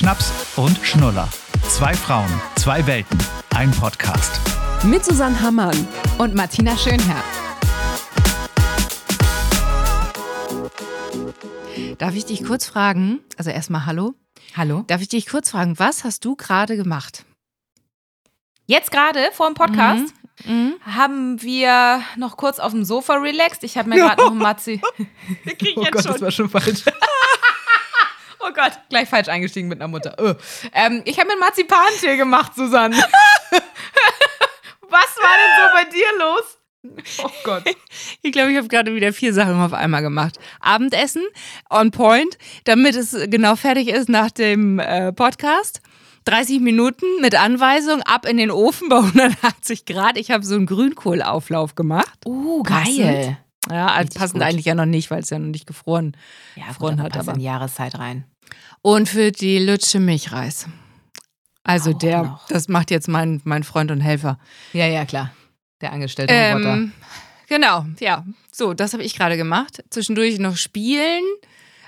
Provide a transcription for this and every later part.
Schnaps und Schnuller. Zwei Frauen, zwei Welten, ein Podcast. Mit Susanne Hammann und Martina Schönherr. Darf ich dich kurz fragen? Also erstmal Hallo. Hallo. Darf ich dich kurz fragen, was hast du gerade gemacht? Jetzt gerade vor dem Podcast Mhm. Mhm. haben wir noch kurz auf dem Sofa relaxed. Ich habe mir gerade noch ein Matzi. Oh Gott, das war schon falsch. oh Gott, gleich falsch eingestiegen mit einer Mutter. Öh. Ähm, ich habe mir einen Marzipantee gemacht, Susanne. Was war denn so bei dir los? Oh Gott. Ich glaube, ich habe gerade wieder vier Sachen auf einmal gemacht. Abendessen, on point, damit es genau fertig ist nach dem äh, Podcast. 30 Minuten mit Anweisung ab in den Ofen bei 180 Grad. Ich habe so einen Grünkohlauflauf gemacht. Uh, Passend. Ja, also Richtig passend gut. eigentlich ja noch nicht, weil es ja noch nicht gefroren. Ja, Gefroren gut, hat, passt aber- in Jahreszeit rein. Und für die Lütsche Milchreis. Also Auch der, noch. das macht jetzt mein, mein Freund und Helfer. Ja, ja, klar. Der angestellte Roboter. Ähm, genau, ja. So, das habe ich gerade gemacht. Zwischendurch noch spielen.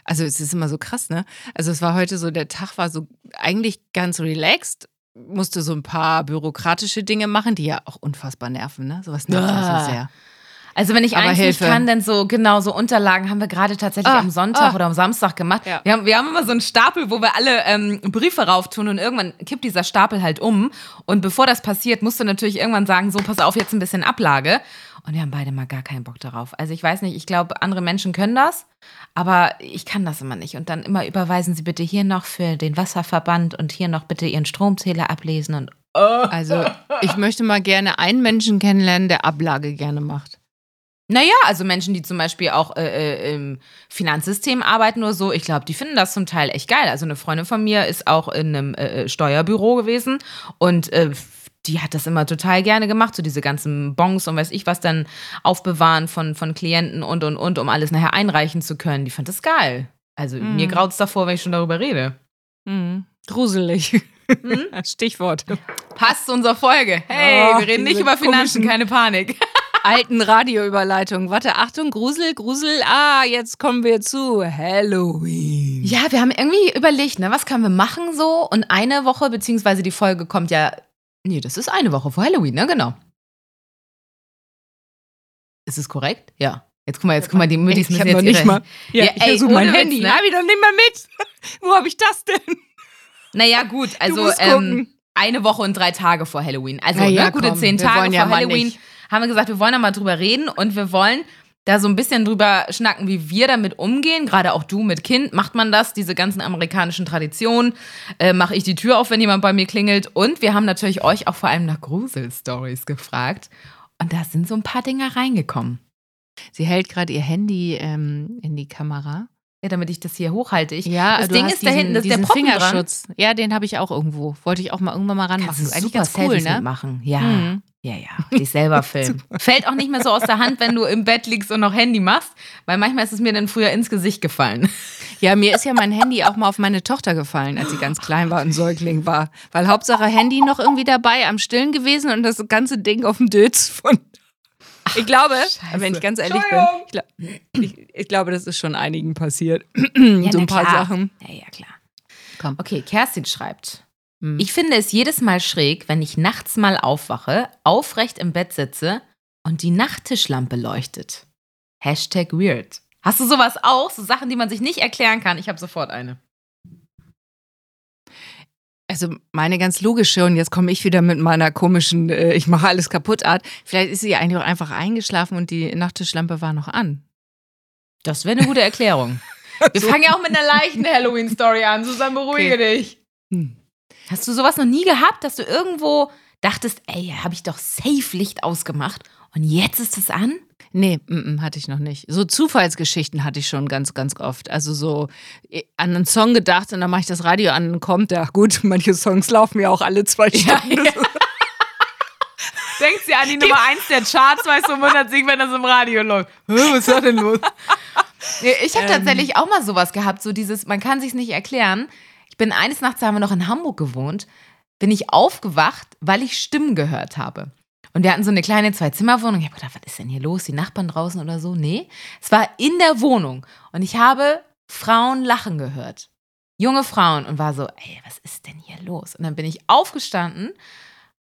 Also es ist immer so krass, ne? Also es war heute so, der Tag war so eigentlich ganz relaxed. Musste so ein paar bürokratische Dinge machen, die ja auch unfassbar nerven, ne? Sowas nervt Ah. ja so sehr. Also wenn ich Aber eins Hilfe. nicht kann, dann so genau so Unterlagen haben wir gerade tatsächlich Ah, am Sonntag ah. oder am Samstag gemacht. Ja. Wir, haben, wir haben immer so einen Stapel, wo wir alle ähm, Briefe rauftun und irgendwann kippt dieser Stapel halt um. Und bevor das passiert, musst du natürlich irgendwann sagen, so pass auf, jetzt ein bisschen Ablage. Und wir haben beide mal gar keinen Bock darauf. Also ich weiß nicht, ich glaube, andere Menschen können das, aber ich kann das immer nicht. Und dann immer überweisen Sie bitte hier noch für den Wasserverband und hier noch bitte Ihren Stromzähler ablesen und Also ich möchte mal gerne einen Menschen kennenlernen, der Ablage gerne macht. Naja, also Menschen, die zum Beispiel auch äh, äh, im Finanzsystem arbeiten oder so, ich glaube, die finden das zum Teil echt geil. Also eine Freundin von mir ist auch in einem äh, Steuerbüro gewesen und äh, die hat das immer total gerne gemacht, so diese ganzen Bons und weiß ich was dann aufbewahren von, von Klienten und und und, um alles nachher einreichen zu können. Die fand das geil. Also Mhm. mir graut es davor, wenn ich schon darüber rede. Mhm. Gruselig. Mhm. Stichwort. Passt zu unserer Folge. Hey, Oh, wir reden nicht über Finanzen, keine Panik. Alten Radioüberleitung. Warte, Achtung, Grusel, Grusel. Ah, jetzt kommen wir zu Halloween. Ja, wir haben irgendwie überlegt, ne, was können wir machen so? Und eine Woche, beziehungsweise die Folge kommt ja. Nee, das ist eine Woche vor Halloween, ne? Genau. Ist es korrekt? Ja. Jetzt guck mal, jetzt guck mal, die Müttis ich müssen jetzt noch nicht mal. Ja, Ja, ich ey, versuche mein ohne Witz, Handy. ne? Hab ich doch nicht mal mit. Wo habe ich das denn? Naja, gut, also ähm, eine Woche und drei Tage vor Halloween. Also ja, ne, gute komm, zehn Tage vor ja Halloween. Haben wir gesagt, wir wollen da mal drüber reden und wir wollen da so ein bisschen drüber schnacken, wie wir damit umgehen. Gerade auch du mit Kind. Macht man das? Diese ganzen amerikanischen Traditionen. Äh, Mache ich die Tür auf, wenn jemand bei mir klingelt. Und wir haben natürlich euch auch vor allem nach Grusel-Stories gefragt. Und da sind so ein paar Dinger reingekommen. Sie hält gerade ihr Handy ähm, in die Kamera. Ja, damit ich das hier hochhalte. Ich, Ja, das Ding ist da hinten, das ist der diesen Proppen dran. Fingerschutz. Ja, den habe ich auch irgendwo. Wollte ich auch mal irgendwann mal ranmachen. Kannst du Ist eigentlich super ganz cool, ne? mitmachen. Ja. Mhm. Ja, ja, dich selber filmen. Fällt auch nicht mehr so aus der Hand, wenn du im Bett liegst und noch Handy machst, weil manchmal ist es mir dann früher ins Gesicht gefallen. Ja, mir ist ja mein Handy auch mal auf meine Tochter gefallen, als sie ganz klein war und Säugling war. Weil Hauptsache Handy noch irgendwie dabei, am Stillen gewesen und das ganze Ding auf dem Dötz von. Ich glaube, wenn ich ganz ehrlich bin, ich, glaub, ich, ich glaube, das ist schon einigen passiert. so na ein paar klar. Sachen. Ja, ja, klar. Komm. Okay, Kerstin schreibt. Hm. Ich finde es jedes Mal schräg, wenn ich nachts mal aufwache, aufrecht im Bett sitze und die Nachttischlampe leuchtet. Hashtag weird. Hast du sowas auch? So Sachen, die man sich nicht erklären kann? Ich habe sofort eine. Also meine ganz logische, und jetzt komme ich wieder mit meiner komischen, äh, ich mache alles kaputt Art. Vielleicht ist sie eigentlich auch einfach eingeschlafen und die Nachttischlampe war noch an. Das wäre eine gute Erklärung. Wir fangen ja auch mit einer leichten Halloween-Story an. Susanne, beruhige dich. Hm. Hast du sowas noch nie gehabt, dass du irgendwo dachtest, ey, habe ich doch safe Licht ausgemacht und jetzt ist es an? Nee, mm, mm, hatte ich noch nicht. So Zufallsgeschichten hatte ich schon ganz, ganz oft. Also so äh, an einen Song gedacht und dann mache ich das Radio an und kommt der. Gut, manche Songs laufen ja auch alle zwei Stunden. Das ist- Denkt sie an die Nummer 1 der Charts, weißt du, und wundert sich, wenn das im Radio läuft. Was ist da denn los? Ich habe tatsächlich auch mal sowas gehabt, so dieses, man kann sich's nicht erklären. Bin eines Nachts, da haben wir noch in Hamburg gewohnt, bin ich aufgewacht, weil ich Stimmen gehört habe. Und wir hatten so eine kleine Zwei-Zimmer-Wohnung. Ich habe gedacht, was ist denn hier los? Die Nachbarn draußen oder so? Nee, es war in der Wohnung. Und ich habe Frauen lachen gehört. junge Frauen und war so, ey, was ist denn hier los? Und dann bin ich aufgestanden,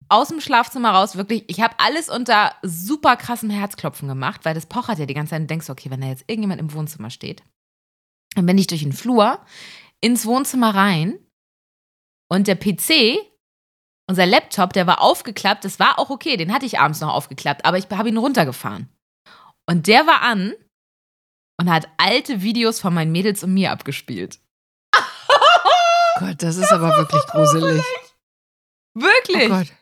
aus dem Schlafzimmer raus, wirklich, ich habe alles unter super krassem Herzklopfen gemacht, weil das pochert ja die ganze Zeit und denkst, okay, wenn da jetzt irgendjemand im Wohnzimmer steht, dann bin ich durch den Flur ins Wohnzimmer rein und der PC, unser Laptop, der war aufgeklappt, das war auch okay, den hatte ich abends noch aufgeklappt, aber ich habe ihn runtergefahren. Und der war an und hat alte Videos von meinen Mädels und mir abgespielt. Gott, das ist aber wirklich gruselig. Wirklich? Oh Gott.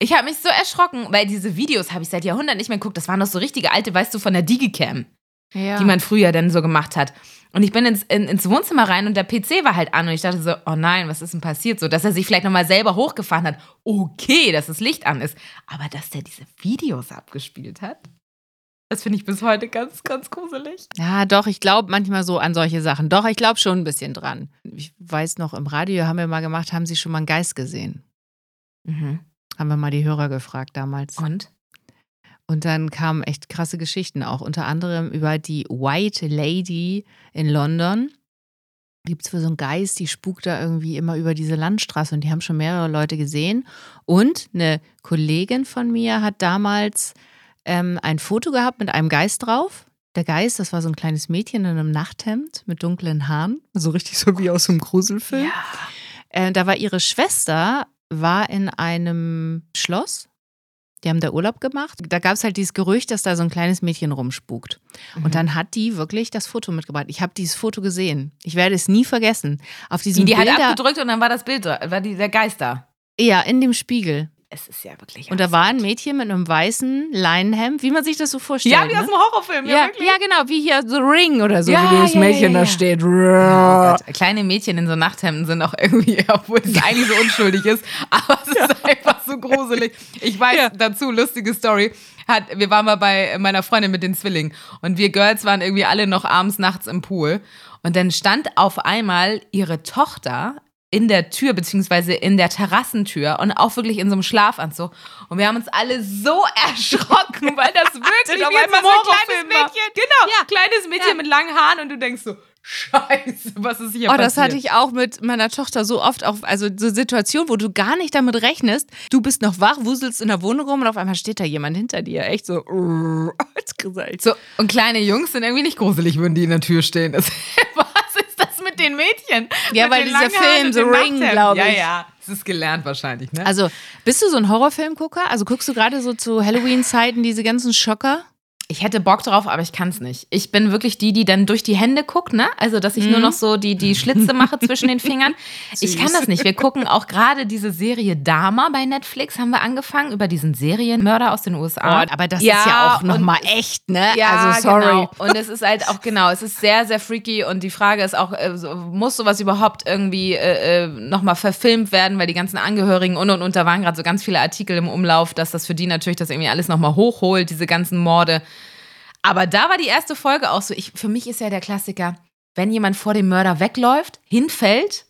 Ich habe mich so erschrocken, weil diese Videos habe ich seit Jahrhunderten nicht mehr geguckt. Das waren noch so richtige alte, weißt du, von der Digicam, Ja. die man früher dann so gemacht hat. Und ich bin ins, in, ins Wohnzimmer rein und der PC war halt an und ich dachte so, oh nein, was ist denn passiert? So, dass er sich vielleicht nochmal selber hochgefahren hat. Okay, dass das Licht an ist. Aber dass der diese Videos abgespielt hat, das finde ich bis heute ganz, ganz gruselig. Ja, doch, ich glaube manchmal so an solche Sachen. Doch, ich glaube schon ein bisschen dran. Ich weiß noch, im Radio haben wir mal gemacht, haben Sie schon mal einen Geist gesehen? Mhm. Haben wir mal die Hörer gefragt damals. Und? Und dann kamen echt krasse Geschichten auch, unter anderem über die White Lady in London. Gibt es für so einen Geist, die spukt da irgendwie immer über diese Landstraße und die haben schon mehrere Leute gesehen. Und eine Kollegin von mir hat damals ähm, ein Foto gehabt mit einem Geist drauf. Der Geist, das war so ein kleines Mädchen in einem Nachthemd mit dunklen Haaren, so richtig so wie aus einem Gruselfilm. Äh, da war ihre Schwester, war in einem Schloss. Die haben da Urlaub gemacht. Da gab es halt dieses Gerücht, dass da so ein kleines Mädchen rumspukt. Mhm. Und dann hat die wirklich das Foto mitgebracht. Ich habe dieses Foto gesehen. Ich werde es nie vergessen. Auf Die, diesem die hat Bilder, abgedrückt und dann war das Bild, war die, der Geist da. ja, in dem Spiegel. Es ist ja wirklich. Und da war ein Mädchen mit einem weißen Leinenhemd, wie man sich das so vorstellt. Ja, wie aus ne? dem Horrorfilm. ja, wirklich. ja, genau, wie hier The Ring oder so, Ja, wie das ja, Mädchen ja, da ja. steht. Oh Gott. Kleine Mädchen in so Nachthemden sind auch irgendwie, obwohl es eigentlich so unschuldig ist, aber es ist einfach so gruselig. Ich weiß Ja. dazu, lustige Story. Hat, wir waren mal bei meiner Freundin mit den Zwillingen und wir Girls waren irgendwie alle noch abends nachts im Pool. Und dann stand auf einmal ihre Tochter in der Tür, beziehungsweise in der Terrassentür und auch wirklich in so einem Schlafanzug. Und wir haben uns alle so erschrocken, weil das wirklich auf wie in einmal so ein kleines. Mädchen. Genau, Ja. kleines Mädchen Ja. mit langen Haaren und du denkst so, Scheiße, was ist hier Oh, passiert? das hatte ich auch mit meiner Tochter so oft auch, also so Situationen, wo du gar nicht damit rechnest. Du bist noch wach, wuselst in der Wohnung rum und auf einmal steht da jemand hinter dir. Echt so, als gesagt. So, und kleine Jungs sind irgendwie nicht gruselig, würden die in der Tür stehen. Das mit den Mädchen? Ja, weil dieser Film, The Ring, Nachthemden? glaub ich. Ja, ja. Es ist gelernt wahrscheinlich, ne? Also, bist du so ein Horrorfilmgucker? Also guckst du gerade so zu Halloween-Zeiten diese ganzen Schocker? Ich hätte Bock drauf, aber ich kann es nicht. Ich bin wirklich die, die dann durch die Hände guckt, ne? Also, dass ich nur noch so die, die Schlitze mache zwischen den Fingern. Ich kann das nicht. Wir gucken auch gerade diese Serie Dama bei Netflix, haben wir angefangen, über diesen Serienmörder aus den USA. Oh, aber das ist ja auch nochmal echt, ne? Ja, also, sorry. Genau. Und es ist halt auch, genau, es ist sehr, sehr freaky und die Frage ist auch, äh, muss sowas überhaupt irgendwie äh, äh, nochmal verfilmt werden, weil die ganzen Angehörigen und und und, da waren gerade so ganz viele Artikel im Umlauf, dass das für die natürlich das irgendwie alles nochmal hochholt, diese ganzen Morde. Aber da war die erste Folge auch so, ich, für mich ist ja der Klassiker, wenn jemand vor dem Mörder wegläuft, hinfällt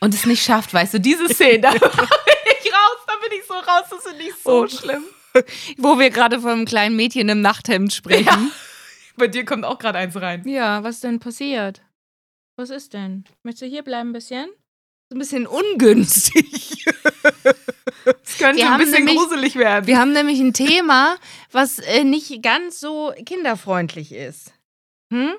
und es nicht schafft, weißt du, diese Szene, da bin ich raus, da bin ich so raus, das finde ich so Oh. schlimm. Wo wir gerade von einem kleinen Mädchen im Nachthemd sprechen. Bei dir kommt auch gerade eins rein. Ja, was denn passiert? Was ist denn? Möchtest du hier bleiben ein bisschen? Ein bisschen ungünstig. Könnte Wir ein bisschen nämlich- gruselig werden. Wir haben nämlich ein Thema, was äh, nicht ganz so kinderfreundlich ist. Hm?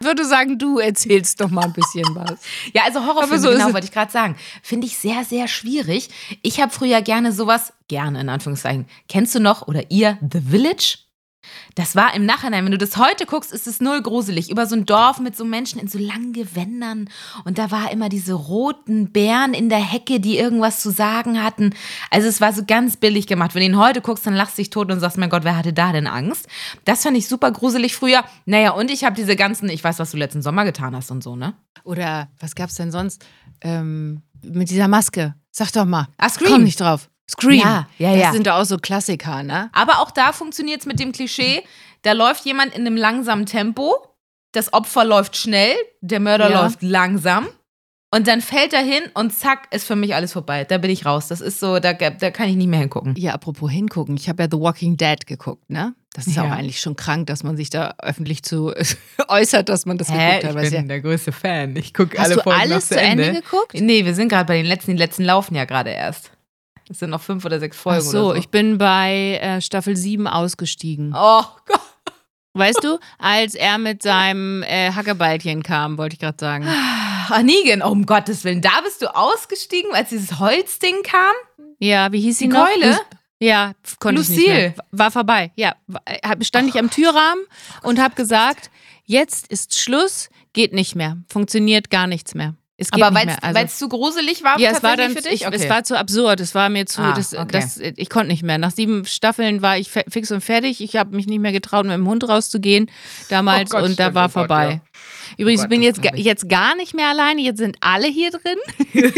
Würde sagen, du erzählst doch mal ein bisschen was. Ja, also Horrorfilme, so genau, wollte ich gerade sagen. Finde ich sehr, sehr schwierig. Ich habe früher gerne sowas, gerne in Anführungszeichen. Kennst du noch oder ihr The Village? Das war im Nachhinein, wenn du das heute guckst, ist es null gruselig. Über so ein Dorf mit so Menschen in so langen Gewändern. Und da war immer diese roten Bären in der Hecke, die irgendwas zu sagen hatten. Also es war so ganz billig gemacht. Wenn du ihn heute guckst, dann lachst du dich tot und sagst, mein Gott, wer hatte da denn Angst? Das fand ich super gruselig früher. Naja, und ich habe diese ganzen, ich weiß, was du letzten Sommer getan hast und so, ne? Oder was gab's denn sonst? Ähm, mit dieser Maske. Sag doch mal. Ah, Scream. Komm nicht drauf. Scream. Ja, ja, das ja. sind doch auch so Klassiker, ne? Aber auch da funktioniert es mit dem Klischee, da läuft jemand in einem langsamen Tempo, das Opfer läuft schnell, der Mörder Ja. läuft langsam und dann fällt er hin und zack, ist für mich alles vorbei. Da bin ich raus. Das ist so, da, da kann ich nicht mehr hingucken. Ja, apropos hingucken. Ich habe ja The Walking Dead geguckt, ne? Das ist Ja. auch eigentlich schon krank, dass man sich da öffentlich zu äußert, dass man das Hä? geguckt Ich hat. es bin ja, der größte Fan. Ich gucke Hast alle du Folgen alles noch zu Ende geguckt? Nee, wir sind gerade bei den letzten. Die letzten laufen ja gerade erst. Es sind noch fünf oder sechs Folgen Ach so, oder so. ich bin bei äh, Staffel 7 ausgestiegen. oh Gott. Weißt du, als er mit seinem äh, Hackebeilchen kam, wollte ich gerade sagen. Ach, Negan, oh, um Gottes Willen. Da bist du ausgestiegen, als dieses Holzding kam? Ja, wie hieß sie Die noch? Keule? Ja, konnte ich nicht mehr. Lucille. War vorbei. Ja, hab- stand ich am Türrahmen und habe gesagt, jetzt ist Schluss, geht nicht mehr, funktioniert gar nichts mehr. Es geht Aber weil mehr. Also- es zu gruselig war ja, es war dann, für dich? ich, es war zu absurd, es war mir zu, Ah, das, okay. das, ich konnte nicht mehr. Nach sieben Staffeln war ich fix und fertig. Ich habe mich nicht mehr getraut, mit dem Hund rauszugehen damals Oh Gott, und da stimmt, war oh Gott, vorbei. ja. Übrigens, Oh ich Gott, bin jetzt, jetzt gar nicht mehr alleine. Jetzt sind alle hier drin.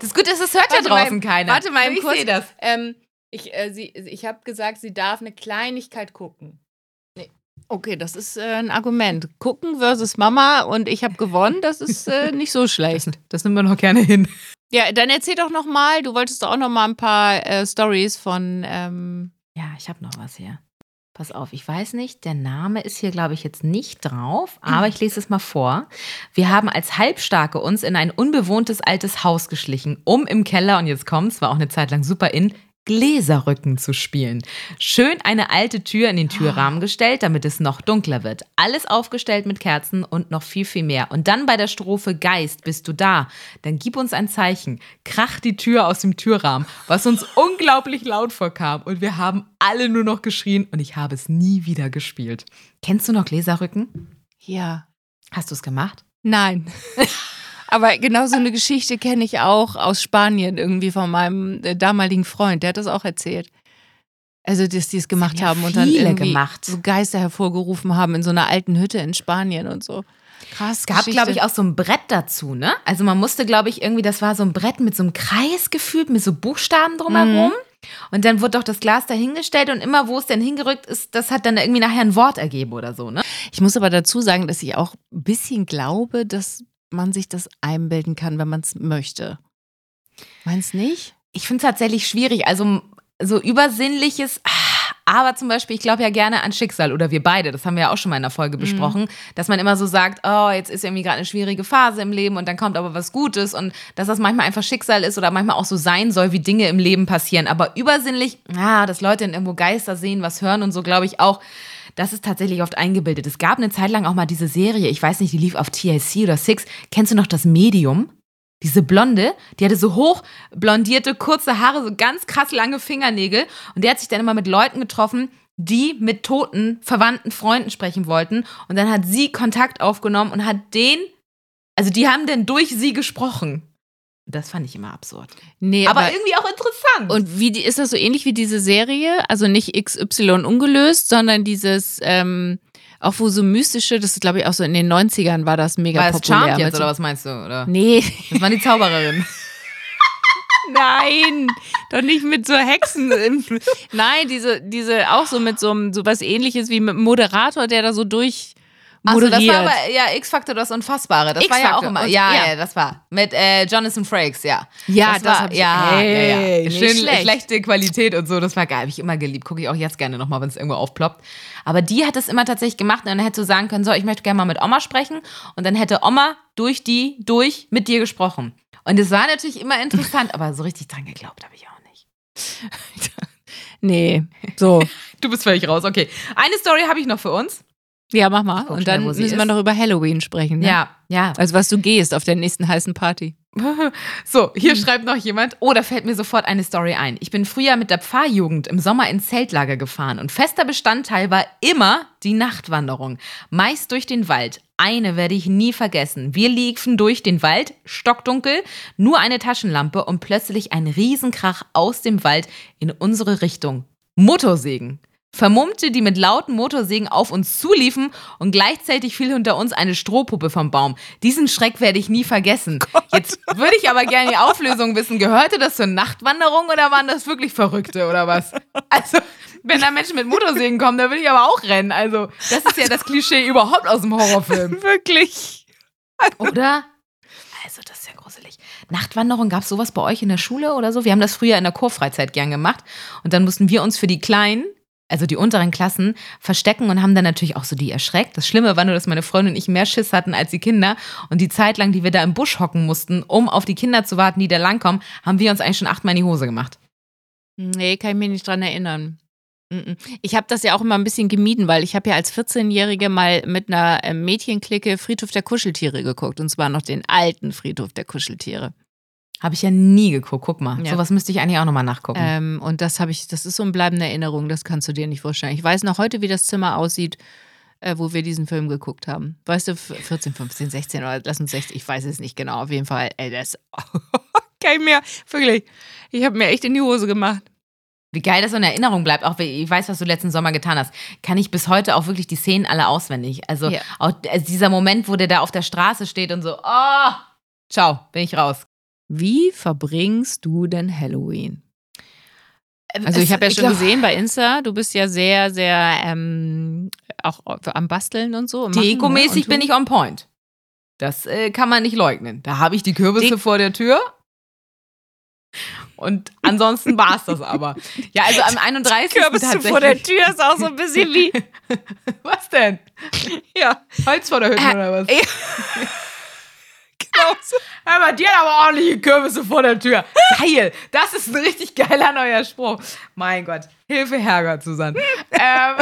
das Gute ist, das hört ja Warte mal, draußen keiner. Warte mal, ich sehe das. Ähm, ich äh, sie, ich habe gesagt, sie darf eine Kleinigkeit gucken. Okay, das ist äh, ein Argument. Gucken versus Mama und ich habe gewonnen, das ist äh, nicht so schlecht. Das nehmen wir noch gerne hin. Ja, dann erzähl doch noch mal. Du wolltest doch auch noch mal ein paar äh, Stories von. Ähm, Ja, ich habe noch was hier. Pass auf, ich weiß nicht, der Name ist hier, glaube ich, jetzt nicht drauf, aber ich lese es mal vor. Wir haben als Halbstarke uns in ein unbewohntes altes Haus geschlichen, um im Keller, und jetzt kommt's, war auch eine Zeit lang super in, Gläserrücken zu spielen. Schön eine alte Tür in den Türrahmen gestellt, damit es noch dunkler wird. Alles aufgestellt mit Kerzen und noch viel, viel mehr. Und dann bei der Strophe Geist, bist du da? Dann gib uns ein Zeichen. Kracht die Tür aus dem Türrahmen, was uns unglaublich laut vorkam. Und wir haben alle nur noch geschrien und ich habe es nie wieder gespielt. Kennst du noch Gläserrücken? ja. Hast du es gemacht? Nein. Aber genau so eine Geschichte kenne ich auch aus Spanien irgendwie von meinem äh, damaligen Freund. Der hat das auch erzählt. Also, dass die es gemacht ja haben und dann irgendwie gemacht. so Geister hervorgerufen haben in so einer alten Hütte in Spanien und so. Krass. Es gab, glaube ich, auch so ein Brett dazu, ne? Also man musste, glaube ich, irgendwie, das war so ein Brett mit so einem Kreis gefühlt, mit so Buchstaben drumherum. Und dann wurde doch das Glas dahingestellt und immer, wo es denn hingerückt ist, das hat dann irgendwie nachher ein Wort ergeben oder so, ne? Ich muss aber dazu sagen, dass ich auch ein bisschen glaube, dass man sich das einbilden kann, wenn man es möchte. Meinst nicht? Ich finde es tatsächlich schwierig. Also so übersinnliches, ah, aber zum Beispiel, ich glaube ja gerne an Schicksal oder wir beide, das haben wir ja auch schon mal in der Folge besprochen, dass man immer so sagt, oh, jetzt ist irgendwie gerade eine schwierige Phase im Leben und dann kommt aber was Gutes und dass das manchmal einfach Schicksal ist oder manchmal auch so sein soll, wie Dinge im Leben passieren. Aber übersinnlich, ah, dass Leute dann irgendwo Geister sehen, was hören und so, glaube ich auch. Das ist tatsächlich oft eingebildet. Es gab eine Zeit lang auch mal diese Serie, ich weiß nicht, die lief auf TLC oder Six. Kennst du noch das Medium? Diese Blonde, die hatte so hoch blondierte, kurze Haare, so ganz krass lange Fingernägel. Und der hat sich dann immer mit Leuten getroffen, die mit toten, verwandten Freunden sprechen wollten. Und dann hat sie Kontakt aufgenommen und hat den, also die haben dann durch sie gesprochen. Das fand ich immer absurd. Nee, Aber, irgendwie auch interessant. Und wie die, ist das so ähnlich wie diese Serie? Also nicht XY ungelöst, sondern dieses, ähm, auch wo so mystische, das ist glaube ich auch so in den 90ern war das mega war das populär. Charmed jetzt oder was meinst du? Oder? Nee, Das war die Zaubererin. nein, doch nicht mit so Hexen. Nein, diese, diese auch so mit so, so was ähnliches wie mit einem Moderator, der da so durch Achso, das moderiert. war aber, ja, X-Factor, das Unfassbare. Das war ja auch immer, ja, ja, ja. das war. Mit äh, Jonathan Frakes, ja. Ja, das, das war, ich- ja, Hey, ja, ja. Schön schlecht. schlechte Qualität und so, das war geil. Habe ich immer geliebt. Gucke ich auch jetzt gerne nochmal, wenn es irgendwo aufploppt. Aber die hat es immer tatsächlich gemacht und dann hätte so sagen können, so, ich möchte gerne mal mit Oma sprechen. Und dann hätte Oma durch die, durch mit dir gesprochen. Und es war natürlich immer interessant, aber so richtig dran geglaubt habe ich auch nicht. nee, so. Du bist völlig raus, okay. Eine Story habe ich noch für uns. Ja, mach mal. Und dann müssen wir noch über Halloween sprechen. Ne? Ja, ja. Also was du gehst auf der nächsten heißen Party. So, hier Hm. schreibt noch jemand, oh, da fällt mir sofort eine Story ein. Ich bin früher mit der Pfarrjugend im Sommer ins Zeltlager gefahren und fester Bestandteil war immer die Nachtwanderung. Meist durch den Wald. Eine werde ich nie vergessen. Wir liefen durch den Wald, stockdunkel, nur eine Taschenlampe und plötzlich ein Riesenkrach aus dem Wald in unsere Richtung. Motorsägen. Vermummte, die mit lauten Motorsägen auf uns zuliefen und gleichzeitig fiel hinter uns eine Strohpuppe vom Baum. Diesen Schreck werde ich nie vergessen. Jetzt würde ich aber gerne die Auflösung wissen. Gehörte das zur Nachtwanderung oder waren das wirklich Verrückte oder was? Also, wenn da Menschen mit Motorsägen kommen, dann will ich aber auch rennen. Also, das ist ja das Klischee überhaupt aus dem Horrorfilm. Wirklich? Oder? Also, das ist ja gruselig. Nachtwanderung, gab es sowas bei euch in der Schule oder so? Wir haben das früher in der Chorfreizeit gern gemacht. Und dann mussten wir uns für die Kleinen also die unteren Klassen, verstecken und haben dann natürlich auch so die erschreckt. Das Schlimme war nur, dass meine Freundin und ich mehr Schiss hatten als die Kinder. Und die Zeit lang, die wir da im Busch hocken mussten, um auf die Kinder zu warten, die da langkommen, haben wir uns eigentlich schon achtmal in die Hose gemacht. Nee, kann ich mich nicht dran erinnern. Ich habe das ja auch immer ein bisschen gemieden, weil ich habe ja als 14-Jährige mal mit einer äh, Mädchenklicke Friedhof der Kuscheltiere geguckt. Und zwar noch den alten Friedhof der Kuscheltiere. Habe ich ja nie geguckt. Guck mal. Ja. Sowas müsste ich eigentlich auch nochmal nachgucken. Ähm, und das habe ich, das ist so eine bleibende Erinnerung, das kannst du dir nicht vorstellen. Ich weiß noch heute, wie das Zimmer aussieht, äh, wo wir diesen Film geguckt haben. Weißt du, 14, 15, 16 oder lass uns 16, ich weiß es nicht genau. Auf jeden Fall, ey, das kein mehr. Wirklich. Ich habe mir echt in die Hose gemacht. Wie geil das so in Erinnerung bleibt, auch ich weiß, was du letzten Sommer getan hast, kann ich bis heute auch wirklich die Szenen alle auswendig. Also, Ja. auch, also dieser Moment, wo der da auf der Straße steht und so, oh, ciao, bin ich raus. Wie verbringst du denn Halloween? Also ich habe ja schon glaub, gesehen bei Insta, du bist ja sehr, sehr ähm, auch am Basteln und so. ne? Dekomäßig bin ich on point. Das äh, kann man nicht leugnen. Da habe ich die Kürbisse De- vor der Tür. Und ansonsten war es das aber. Ja, also am 31. Kürbisse tatsächlich. vor der Tür ist auch so ein bisschen wie. Was denn? ja, Holz vor der Hütte Äh, oder was? ja. Ja, aber die hat aber ordentliche Kürbisse vor der Tür. Geil. Das ist ein richtig geiler neuer Spruch. Mein Gott. Hilfe, Herrgott, Susanne. ähm.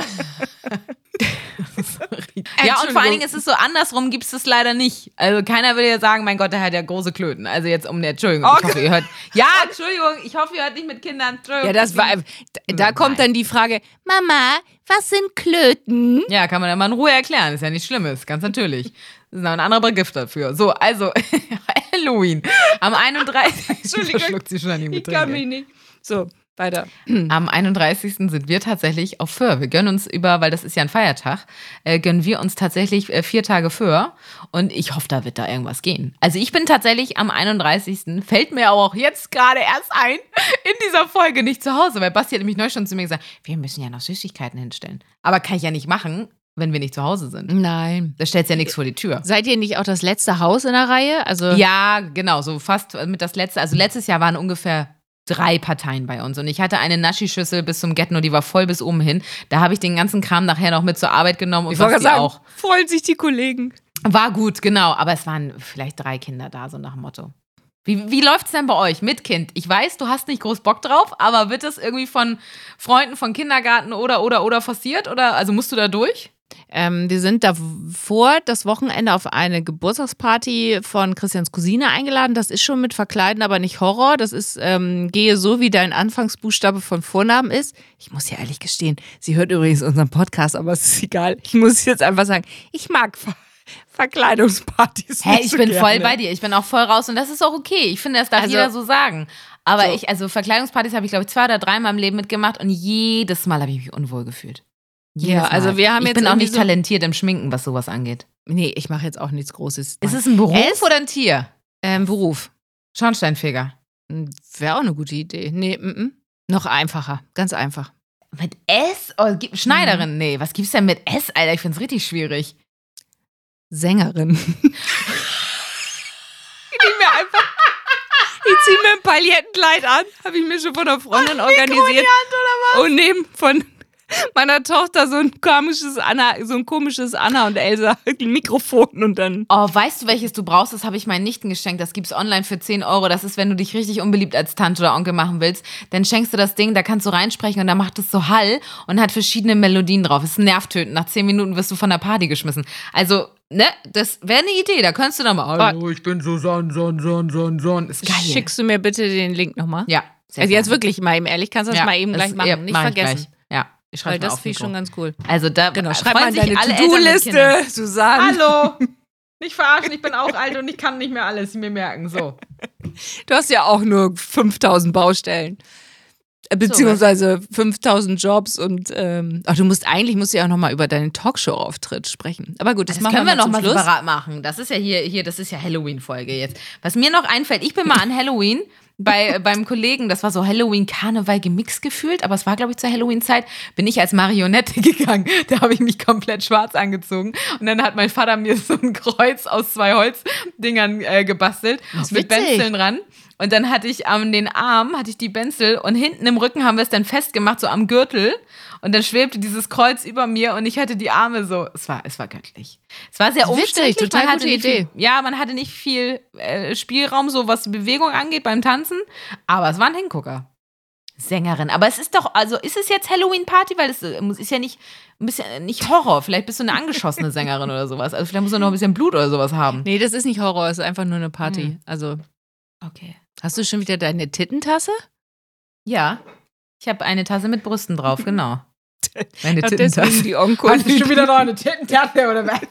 ja, und vor allen Dingen ist es so, andersrum gibt es das leider nicht. Also keiner würde ja sagen, mein Gott, der hat ja große Klöten. Also jetzt um der, Entschuldigung, ich Okay. hoffe, ihr hört. Ja, Entschuldigung, ich hoffe, ihr hört nicht mit Kindern. Entschuldigung. Ja, das war. Da, da kommt dann die Frage: Mama, was sind Klöten? Ja, kann man ja mal in Ruhe erklären. Ist ja nichts Schlimmes, ganz natürlich. Das ist noch ein anderer Begriff dafür. So, also, Halloween. Am 31. Entschuldigung. Sie schon an die Ich kann mich nicht. So, weiter. Am 31. sind wir tatsächlich auf Föhr. Wir gönnen uns über, weil das ist ja ein Feiertag, äh, gönnen wir uns tatsächlich äh, vier Tage Föhr. Und ich hoffe, da wird da irgendwas gehen. Also ich bin tatsächlich am 31. fällt mir auch jetzt gerade erst ein, in dieser Folge nicht zu Hause. Weil Basti hat nämlich neu schon zu mir gesagt, wir müssen ja noch Süßigkeiten hinstellen. Aber kann ich ja nicht machen, wenn wir nicht zu Hause sind. Nein. Da stellt ja nichts vor die Tür. Seid ihr nicht auch das letzte Haus in der Reihe? Also, Ja, genau, so fast mit das letzte. Also letztes Jahr waren ungefähr drei Parteien bei uns und ich hatte eine Naschi-Schüssel bis zum Getno, die war voll bis oben hin. Da habe ich den ganzen Kram nachher noch mit zur Arbeit genommen und ich sagen, auch. freuen sich die Kollegen. War gut, genau, aber es waren vielleicht drei Kinder da, so nach dem Motto. Wie, wie läuft es denn bei euch mit Kind? Ich weiß, du hast nicht groß Bock drauf, aber wird das irgendwie von Freunden von Kindergarten oder oder oder forciert? Oder also musst du da durch? Ähm, wir sind davor das Wochenende auf eine Geburtstagsparty von Christians Cousine eingeladen. Das ist schon mit Verkleiden, aber nicht Horror. Das ist, ähm, gehe so, wie dein Anfangsbuchstabe von Vornamen ist. Ich muss ja ehrlich gestehen, sie hört übrigens unseren Podcast, aber es ist egal. Ich muss jetzt einfach sagen, ich mag Ver Verkleidungspartys. Hä, nicht ich so bin gerne. voll bei dir. Ich bin auch voll raus und das ist auch okay. Ich finde, das darf Also- jeder so sagen. Aber So. ich, also Verkleidungspartys habe ich, glaube ich, zwei oder drei in meinem Leben mitgemacht und jedes Mal habe ich mich unwohl gefühlt. Ja, also wir haben ich jetzt bin auch nicht so- talentiert im Schminken, was sowas angeht. Nee, ich mache jetzt auch nichts Großes. Ist es ein Beruf Es- oder ein Tier? ähm, Beruf? Schornsteinfeger. Wäre auch eine gute Idee. Nee, mm, mm. noch einfacher. Ganz einfach. Mit S? Oh, Schneiderin? Nee, was gibt's denn mit S, Alter? Ich find's richtig schwierig. Sängerin. ich mir einfach. Ich ziehe mir ein Palettenkleid an, habe ich mir schon von einer Freundin organisiert. Und neben von meiner Tochter so ein komisches Anna, so ein komisches Anna und Elsa Mikrofon und dann. Oh, weißt du, welches du brauchst? Das habe ich meinen Nichten geschenkt. Das gibt's online für 10 Euro. Das ist, wenn du dich richtig unbeliebt als Tante oder Onkel machen willst, dann schenkst du das Ding, da kannst du reinsprechen und dann macht es so Hall und hat verschiedene Melodien drauf. ist nervtötend. Nach 10 Minuten wirst du von der Party geschmissen. Also, ne, das wäre eine Idee. Da könntest du dann mal, hallo, ich bin Susanne, Son, Son, Son, Son. Ist geil. Schickst du mir bitte den Link nochmal? Ja. sehr Also jetzt wirklich mal eben ehrlich, kannst du das Ja, mal eben das- gleich machen. ja, Nicht mach ich vergessen. Ich schreibe Weil das finde ich schon ganz cool. Also da Genau, schreib mal deine. To-Do-Liste, Susanne. Hallo! Nicht verarschen, ich bin auch alt und ich kann nicht mehr alles mir merken. So. Du hast ja auch nur 5000 Baustellen. Äh, Beziehungsweise 5000 Jobs und ähm, ach, du musst eigentlich musst du ja auch nochmal über deinen Talkshow-Auftritt sprechen. Aber gut, das, Das machen können wir wir noch mal mal zum Schluss. separat machen. Das ist ja hier, hier, das ist ja Halloween-Folge jetzt. Was mir noch einfällt, ich bin mal an Halloween bei, beim Kollegen, das war so Halloween-Karneval gemixt gefühlt, aber es war, glaube ich, zur Halloween-Zeit, bin ich als Marionette gegangen. Da habe ich mich komplett schwarz angezogen. Und dann hat mein Vater mir so ein Kreuz aus zwei Holzdingern äh, gebastelt mit. Benzeln dran. Und dann hatte ich an den Arm, hatte ich die Benzel und hinten im Rücken haben wir es dann festgemacht, so am Gürtel. Und dann schwebte dieses Kreuz über mir und ich hatte die Arme so. Es war, es war göttlich. Es war sehr Witzig, umständlich. total man hatte gute Idee. Viel, ja, man hatte nicht viel äh, Spielraum, so was die Bewegung angeht beim Tanzen. Aber es war ein Hingucker. Sängerin. Aber es ist doch, also ist es jetzt Halloween-Party? Weil es äh, ist ja nicht, ein bisschen, äh, nicht Horror. Vielleicht bist du eine angeschossene Sängerin oder sowas. Also vielleicht musst du noch ein bisschen Blut oder sowas haben. Nee, das ist nicht Horror, es ist einfach nur eine Party. Hm. Also, Okay. Hast du schon wieder deine Tittentasse? Ja. Ich habe eine Tasse mit Brüsten drauf, genau. Meine deswegen die Onkel. noch eine Tittentasse oder was?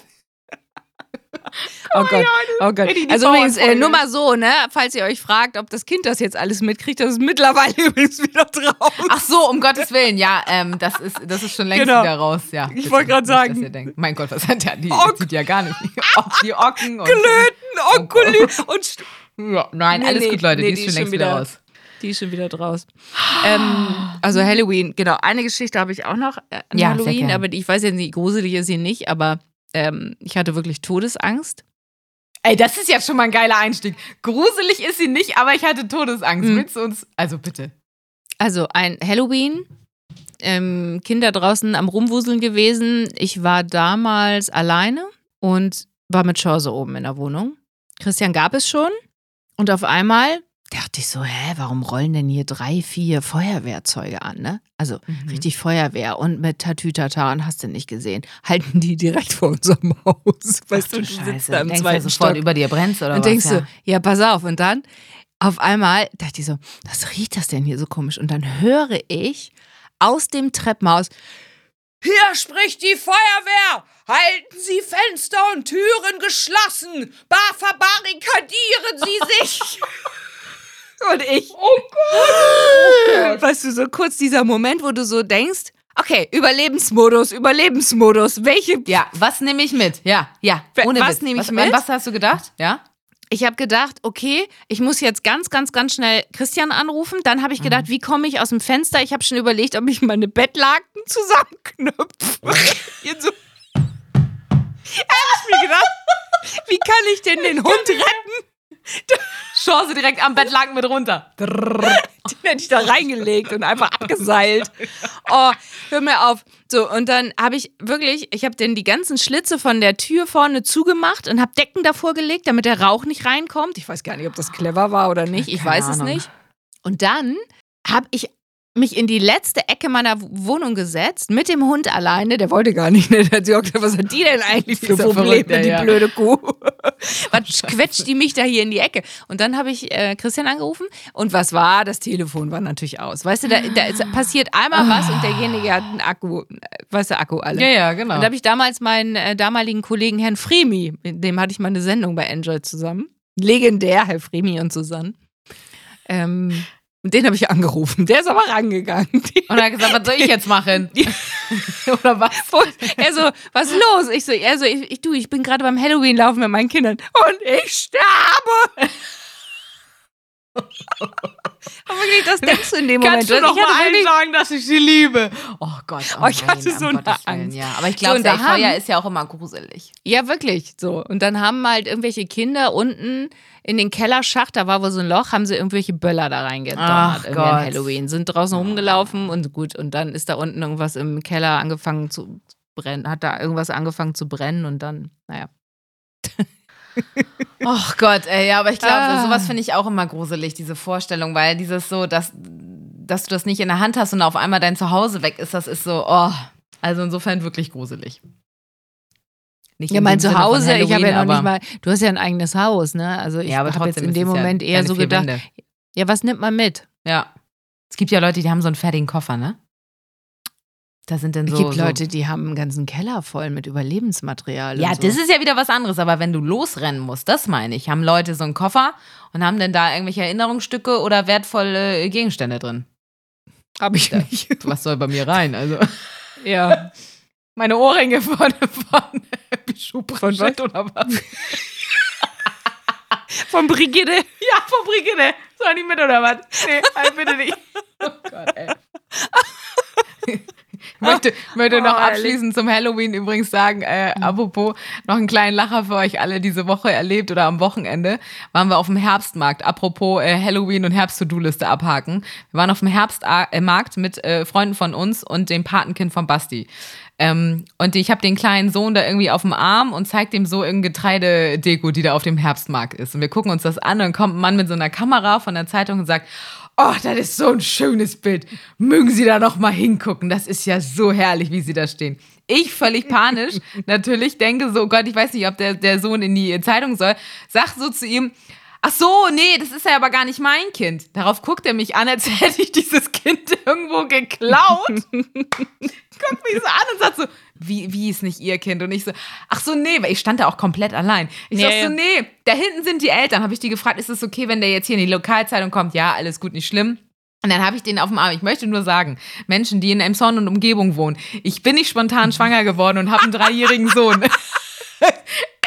Oh Gott, oh Gott. Richtig die Also übrigens, äh, nur mal so, ne, falls ihr euch fragt, ob das Kind das jetzt alles mitkriegt, das ist mittlerweile übrigens wieder drauf. Ach so, um Gottes Willen, ja, ähm, das ist, das ist schon längst Genau. wieder raus, ja. Ich wollte gerade sagen. denkt, mein Gott, was hat der? Die sieht ja gar nicht. Ock, die Ocken und. Klöten, Onkuli und St Ja, nein, Nee, alles nee, gut, Leute, nee, die ist schon längst wieder raus. Die ist schon wieder draus. ähm, also Halloween, genau. Eine Geschichte habe ich auch noch äh, an Ja, Halloween, aber die, ich weiß ja nicht, gruselig ist sie nicht, aber ähm, ich hatte wirklich Todesangst. Ey, das ist jetzt schon mal ein geiler Einstieg. Gruselig ist sie nicht, aber ich hatte Todesangst. Mhm. Willst du uns. Also bitte. Also ein Halloween, ähm, Kinder draußen am Rumwuseln gewesen. Ich war damals alleine und war mit Chance oben in der Wohnung. Christian gab es schon und auf einmal dachte ich so, hä, warum rollen denn hier drei, vier Feuerwehrzeuge an, ne? Also Mhm. richtig Feuerwehr und mit Tatütata und hast du nicht gesehen. Halten die direkt vor unserem Haus. Weißt du, du sitzt da im Denkst du zweiten sofort Stock. über dir brennst oder Und was? denkst ja. du, ja, pass auf. Und dann auf einmal dachte ich so, was riecht das denn hier so komisch? Und dann höre ich aus dem Treppenhaus, hier spricht die Feuerwehr! Halten Sie Fenster und Türen geschlossen! Bar verbarrikadieren Sie sich! und ich. Oh Gott! Weißt du, so kurz dieser Moment, wo du so denkst, okay, Überlebensmodus, Überlebensmodus. Welche Ja, was nehme ich mit? Ja, ja. Ohne was nehme ich was, mit? Was hast du gedacht? Ja? Ich habe gedacht, okay, ich muss jetzt ganz, ganz, ganz schnell Christian anrufen. Dann habe ich gedacht, wie komme ich aus dem Fenster? Ich habe schon überlegt, ob ich meine Bettlaken zusammenknüpfe. So. habe ich mir gedacht, wie kann ich denn den Hund retten? Chance direkt am Bettlaken mit runter. Den hätte ich da reingelegt und einfach abgeseilt. Oh, hör mir auf. So, und dann habe ich wirklich, ich habe denn die ganzen Schlitze von der Tür vorne zugemacht und habe Decken davor gelegt, damit der Rauch nicht reinkommt. Ich weiß gar nicht, ob das clever war oder nicht. Ich Keine weiß es Ahnung. nicht. Und dann habe ich mich in die letzte Ecke meiner Wohnung gesetzt, mit dem Hund alleine. Der wollte gar nicht, ne? Der hat sich auch gedacht, was hat die denn eigentlich für Probleme, die ja. blöde Kuh? was quetscht die mich da hier in die Ecke? Und dann habe ich äh, Christian angerufen und was war? Das Telefon war natürlich aus. Weißt du, da, da ist, passiert einmal was und derjenige hat einen Akku, äh, weißt du, Akku alle. Ja, ja, genau. Und da habe ich damals meinen äh, damaligen Kollegen Herrn Fremi, mit dem hatte ich mal eine Sendung bei Enjoy zusammen. Legendär, Herr Fremi und Susanne. Ähm, und den habe ich angerufen. Der ist aber rangegangen. Und er hat gesagt, was soll ich jetzt machen? Oder was? Und er so, was ist los? Ich so, er so, ich, ich, du, ich bin gerade beim Halloween laufen mit meinen Kindern und ich sterbe. Aber wirklich, das denkst du in dem Moment. Kannst du noch ich mal allen sagen, dass ich sie liebe? Oh Gott. Oh, Oh, ich nein, hatte so eine Gottes Willen, Angst. Ja, aber ich glaube, so, Feuer haben- ist ja auch immer gruselig. Ja, wirklich, so. Und dann haben halt irgendwelche Kinder unten in den Kellerschacht, da war wohl so ein Loch, haben sie irgendwelche Böller da reingedonnert. Irgendwie an. Halloween. Sind draußen rumgelaufen und gut, und dann ist da unten irgendwas im Keller angefangen zu brennen, hat da irgendwas angefangen zu brennen und dann, naja. Oh Gott, ey, ja, aber ich glaube, Ah. sowas finde ich auch immer gruselig, diese Vorstellung, weil dieses so, dass, dass du das nicht in der Hand hast und auf einmal dein Zuhause weg ist, das ist so, oh, also insofern wirklich gruselig. Nicht Ja, in mein Zuhause, ich habe ja noch nicht mal, du hast ja ein eigenes Haus, ne? Also ich ja, habe jetzt in dem Moment ja eher so gedacht, Wände. ja, was nimmt man mit? Ja. Es gibt ja Leute, die haben so einen fertigen Koffer, ne? Da sind dann Es so. gibt Leute, die haben einen ganzen Keller voll mit Überlebensmaterial. so ja, so. das ist ja wieder was anderes, aber wenn du losrennen musst, das meine ich, haben Leute so einen Koffer und haben dann da irgendwelche Erinnerungsstücke oder wertvolle Gegenstände drin. habe ich Ja. nicht. Was soll bei mir rein? Also. Ja. Meine Ohrringe von, von Bijou Von was? oder was? Von Brigitte. Ja, von Brigitte. Soll die mit oder was? Nee, halt bitte nicht. Oh Gott, möchte, möchte noch Oh, abschließend zum Halloween übrigens sagen, äh, apropos, noch einen kleinen Lacher für euch alle diese Woche erlebt oder am Wochenende, waren wir auf dem Herbstmarkt. Apropos äh, Halloween und Herbst-To-Do-Liste abhaken. Wir waren auf dem Herbstmarkt mit äh, Freunden von uns und dem Patenkind von Basti. Ähm, und ich habe den kleinen Sohn da irgendwie auf dem Arm und zeigt ihm so irgendeine Getreidedeko, die da auf dem Herbstmarkt ist. Und wir gucken uns das an und dann kommt ein Mann mit so einer Kamera von der Zeitung und sagt, oh, das ist so ein schönes Bild. Mögen Sie da noch mal hingucken. Das ist ja so herrlich, wie Sie da stehen. Ich völlig panisch, natürlich denke so, oh Gott, ich weiß nicht, ob der, der Sohn in die Zeitung soll. Sag so zu ihm, Ach so, nee, das ist ja aber gar nicht mein Kind. Darauf guckt er mich an, als hätte ich dieses Kind irgendwo geklaut. guckt mich so an und sagt so, wie, wie ist nicht ihr Kind? Und ich so, ach so, nee, weil ich stand da auch komplett allein. Ich Nee. so, nee, da hinten sind die Eltern. Habe ich die gefragt, ist es okay, wenn der jetzt hier in die Lokalzeitung kommt? Ja, alles gut, nicht schlimm. Und dann habe ich den auf dem Arm. Ich möchte nur sagen, Menschen, die in Emshorn und Umgebung wohnen, ich bin nicht spontan schwanger geworden und habe einen dreijährigen Sohn.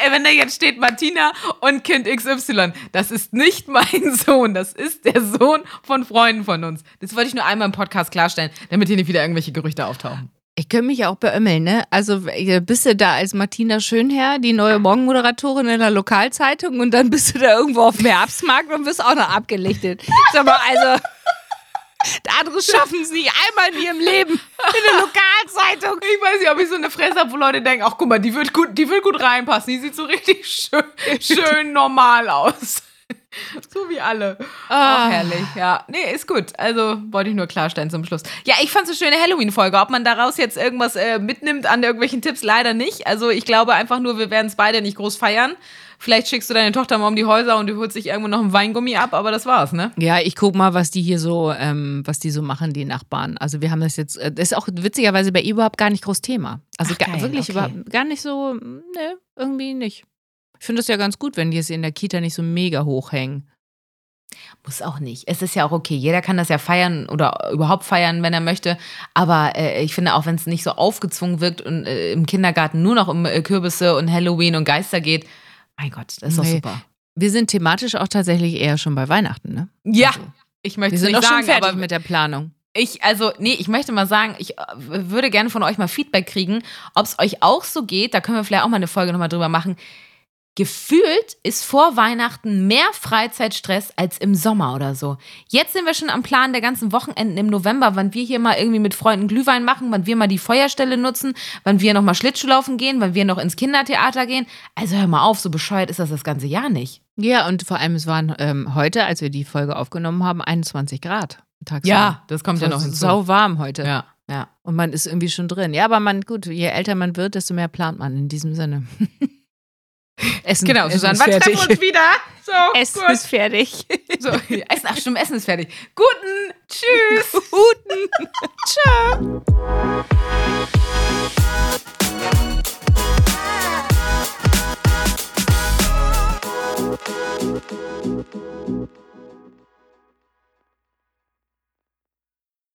Ey, wenn da jetzt steht Martina und Kind XY, das ist nicht mein Sohn, das ist der Sohn von Freunden von uns. Das wollte ich nur einmal im Podcast klarstellen, damit hier nicht wieder irgendwelche Gerüchte auftauchen. Ich könnte mich ja auch beömmeln, ne? Also äh, bist du da als Martina Schönherr, die neue Morgenmoderatorin in der Lokalzeitung und dann bist du da irgendwo auf dem Herbstmarkt und wirst auch noch abgelichtet. Sag mal, also andere schaffen es nicht einmal in ihrem Leben in der Lokalzeitung. Ich weiß nicht, ob ich so eine Fresse habe, wo Leute denken, ach guck mal, die wird gut, die wird gut reinpassen. Die sieht so richtig schön, schön normal aus. So wie alle. Ach, herrlich, ja. Nee, ist gut. Also wollte ich nur klarstellen zum Schluss. Ja, ich fand es eine schöne Halloween-Folge. Ob man daraus jetzt irgendwas äh, mitnimmt an irgendwelchen Tipps, leider nicht. Also ich glaube einfach nur, wir werden es beide nicht groß feiern. Vielleicht schickst du deine Tochter mal um die Häuser und du holst sich irgendwo noch ein Weingummi ab, aber das war's, ne? Ja, ich guck mal, was die hier so, ähm, was die so machen, die Nachbarn. Also wir haben das jetzt, äh, das ist auch witzigerweise bei ihr überhaupt gar nicht groß Thema. Also Ach, geil, wirklich okay. überhaupt gar nicht so, ne, irgendwie nicht. Ich finde das ja ganz gut, wenn die es in der Kita nicht so mega hoch hängen. Muss auch nicht. Es ist ja auch okay. Jeder kann das ja feiern oder überhaupt feiern, wenn er möchte. Aber äh, ich finde auch, wenn es nicht so aufgezwungen wirkt und äh, im Kindergarten nur noch um äh, Kürbisse und Halloween und Geister geht, mein Gott, das ist doch Nee. super. Wir sind thematisch auch tatsächlich eher schon bei Weihnachten, ne? Ja, Also, ich möchte wir es sind nicht auch schon sagen, fertig aber mit der Planung. ich, also, nee, ich möchte mal sagen, ich äh, würde gerne von euch mal Feedback kriegen, ob es euch auch so geht. Da können wir vielleicht auch mal eine Folge nochmal drüber machen. Gefühlt ist vor Weihnachten mehr Freizeitstress als im Sommer oder so. Jetzt sind wir schon am Plan der ganzen Wochenenden im November, wann wir hier mal irgendwie mit Freunden Glühwein machen, wann wir mal die Feuerstelle nutzen, wann wir noch mal Schlittschuhlaufen gehen, wann wir noch ins Kindertheater gehen. Also hör mal auf, so bescheuert ist das das ganze Jahr nicht. Ja, und vor allem, es waren ähm, heute, als wir die Folge aufgenommen haben, 21 Grad. Tagsüber. das kommt Es war Sau warm heute. Ja, ja. Und man ist irgendwie schon drin. Ja, aber man, gut, je älter man wird, desto mehr plant man in diesem Sinne. Essen, Genau, Essen Susanne, ist wann treffen fertig. wir uns wieder? So, Essen gut. ist fertig. So, Essen, ach stimmt, Essen ist fertig. Guten, tschüss. Guten. Ciao.